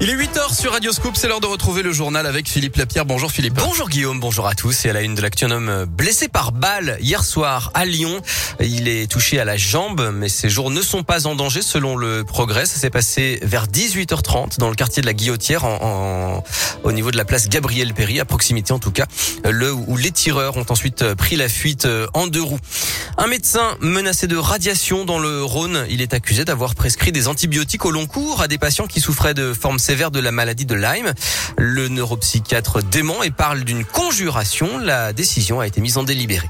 Il est 8h sur Radio Scoop, c'est l'heure de retrouver le journal avec Philippe Lapierre. Bonjour Philippe. Bonjour Guillaume, bonjour à tous. Et à la une de l'actu, un homme blessé par balle hier soir à Lyon. Il est touché à la jambe, mais ses jours ne sont pas en danger selon le progrès. Ça s'est passé vers 18h30 dans le quartier de la Guillotière, en, en, au niveau de la place Gabriel Péry, à proximité en tout cas, le où les tireurs ont ensuite pris la fuite en deux roues. Un médecin menacé de radiation dans le Rhône, il est accusé d'avoir prescrit des antibiotiques au long cours à des patients qui souffraient de formes sévère de la maladie de Lyme. Le neuropsychiatre dément et parle d'une conjuration. La décision a été mise en délibéré.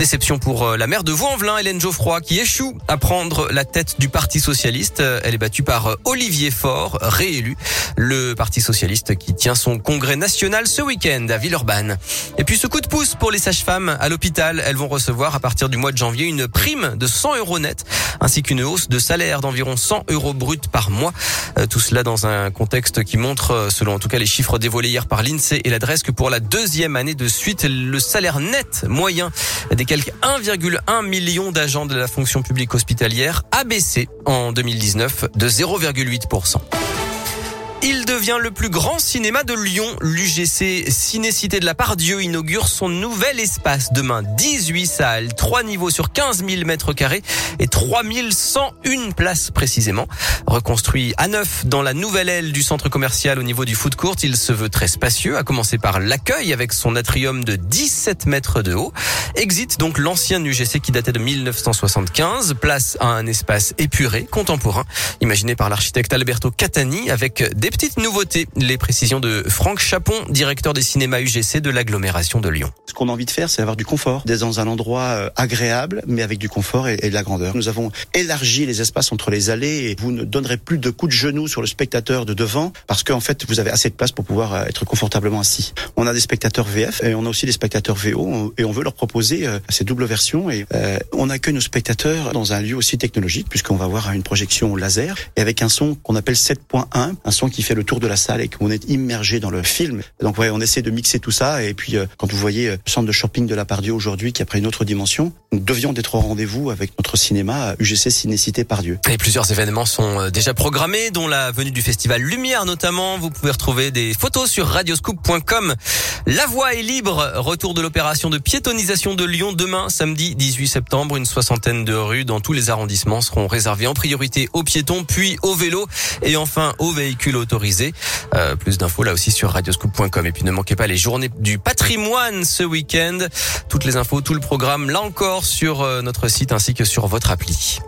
Déception pour euh, la maire de Vaux-en-Velin, Hélène Geoffroy, qui échoue à prendre la tête du Parti Socialiste. Elle est battue par euh, Olivier Faure, réélu. Le Parti Socialiste qui tient son congrès national ce week-end à Villeurbanne. Et puis ce coup de pouce pour les sages-femmes à l'hôpital. Elles vont recevoir à partir du mois de janvier une prime de 100 euros net ainsi qu'une hausse de salaire d'environ 100 euros brut par mois. Euh, tout cela dans un contexte texte qui montre, euh, selon en tout cas les chiffres dévoilés hier par l'INSEE et l'adresse, que pour la deuxième année de suite, le salaire net moyen des quelques 1,1 million d'agents de la fonction publique hospitalière a baissé en 2019 de 0,8%. Il devient le plus grand cinéma de Lyon. L'UGC Cinécité de la Pardieu inaugure son nouvel espace demain. 18 salles, 3 niveaux sur 15 000 mètres carrés et 3101 places précisément. Reconstruit à neuf dans la nouvelle aile du centre commercial au niveau du foot court, il se veut très spacieux, à commencer par l'accueil avec son atrium de 17 mètres de haut. Exit donc l'ancien UGC qui datait de 1975, place à un espace épuré, contemporain, imaginé par l'architecte Alberto Catani avec des petites nouveautés. Les précisions de Franck Chapon, directeur des cinémas UGC de l'agglomération de Lyon. Ce qu'on a envie de faire, c'est avoir du confort, d'être dans un endroit euh, agréable, mais avec du confort et, de la grandeur. Nous avons élargi les espaces entre les allées et vous ne donnerez plus de coups de genoux sur le spectateur de devant parce qu'en fait, vous avez assez de place pour pouvoir euh, être confortablement assis. On a des spectateurs VF et on a aussi des spectateurs VO et on veut leur proposer euh, ces doubles versions et on accueille nos spectateurs dans un lieu aussi technologique puisqu'on va avoir une projection laser et avec un son qu'on appelle 7.1, un son qui fait le tour de la salle et qu'on est immergé dans le film. Donc ouais, on essaie de mixer tout ça et puis euh, quand vous voyez euh, centre de shopping de la Pardieu aujourd'hui qui a pris une autre dimension, nous devions d'être au rendez-vous avec notre cinéma UGC Cinécité Pardieu. Et plusieurs événements sont euh, déjà programmés dont la venue du festival Lumière notamment. Vous pouvez retrouver des photos sur radioscoop.com. La voie est libre. Retour de l'opération de piétonisation de Lyon demain samedi 18 septembre. Une soixantaine de rues dans tous les arrondissements seront réservées en priorité aux piétons puis aux vélos et enfin aux véhicules auto autorisé. Euh, plus d'infos là aussi sur radioscoop.com. Et puis ne manquez pas les journées du patrimoine ce week-end. Toutes les infos, tout le programme là encore sur euh, notre site ainsi que sur votre appli.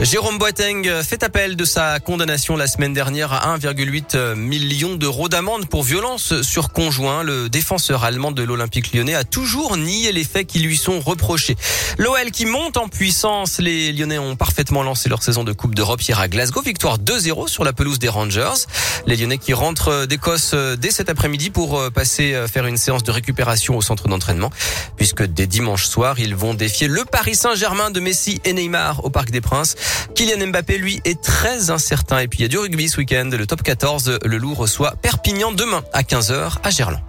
Jérôme Boateng fait appel de sa condamnation la semaine dernière à 1,8 million d'euros d'amende pour violence sur conjoint. Le défenseur allemand de l'Olympique lyonnais a toujours nié les faits qui lui sont reprochés. L'OL qui monte en puissance, les Lyonnais ont parfaitement lancé leur saison de Coupe d'Europe hier à Glasgow. Victoire 2-0 sur la pelouse des Rangers. Les Lyonnais qui rentrent d'Écosse dès cet après-midi pour passer faire une séance de récupération au centre d'entraînement puisque dès dimanche soir, ils vont défier le Paris Saint-Germain de Messi et Neymar au Parc des Princes. Kylian Mbappé, lui, est très incertain. Et puis il y a du rugby ce week-end. Le top 14, le Loup reçoit Perpignan demain à 15h à Gerland.